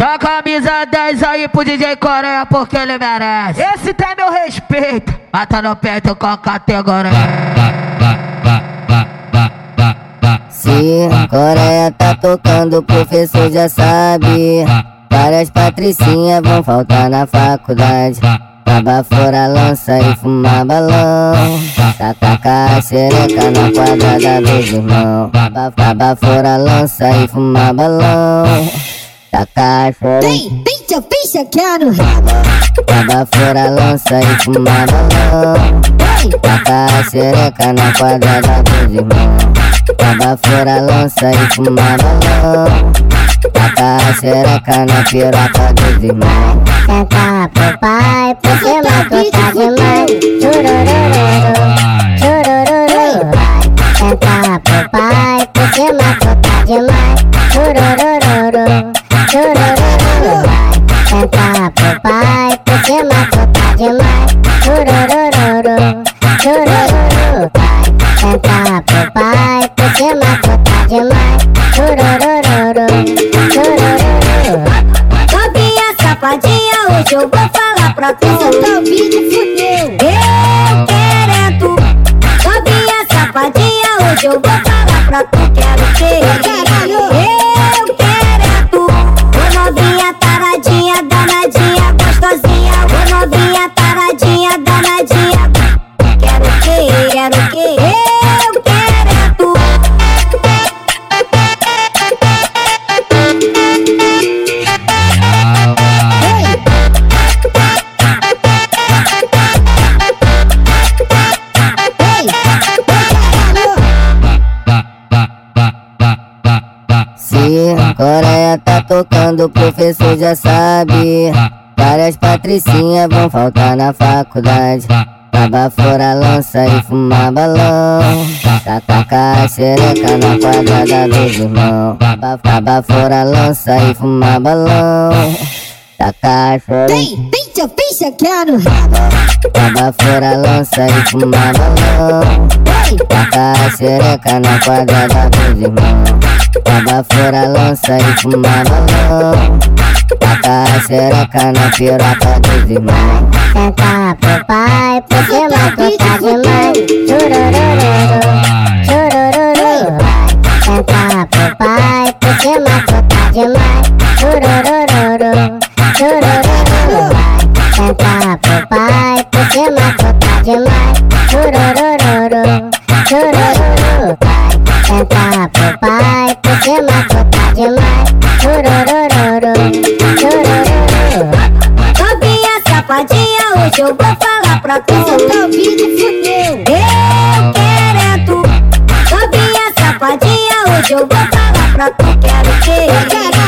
Dá camisa 10 aí pro DJ Coreia porque ele merece. Esse tem meu respeito. Mata no peito com a categoria. Se Coreia tá tocando, o professor já sabe. Várias patricinhas vão faltar na faculdade. Baba fora lança e fumar balão. Taca a xereca na quadrada dos irmãos. Baba fora lança e fumar balão. Taca a xereca. Vem, vem, tia, vem chequear no Baba fora lança e fumar balão. Taca a xereca na quadrada dos irmãos. Baba fora lança e fumar balão. Taca a xereca na piroca dos irmãos. Senta pro pai, porque matou tá demais. Churururu. Senta pro pai, porque matou tá demais. Churururu, churururu. Senta pro pai, porque matou tá demais. Churururu, churururu. Novinha safadinha, hoje eu vou falar pra tu. Soltar o vídeo, fudeu. Eu quero é tu. Novinha safadinha, hoje eu vou falar pra tu. Coreia tá tocando, o professor já sabe. Várias patricinhas vão faltar na faculdade. Baba fora lança e fumar balão. Taca a xereca na quadrada dos irmãos. Baba fora lança e fumar balão. Taca a xereca. Vem, tia, vem chequear no Baba fora lança e fumar balão. Taca a xereca na quadrada dos irmãos. Baba fora lança e fumar balão. Taca a xereca na piroca dos irmãos. Senta pro pai, porque matou Senta pro pai, porque matou tá demais. Churururu, churururu. Novinha safadinha, hoje eu vou falar pra tu. Soltar o vídeo, fudeu. Eu quero é tu. Novinha safadinha, hoje eu vou falar pra tu. Quero que, quero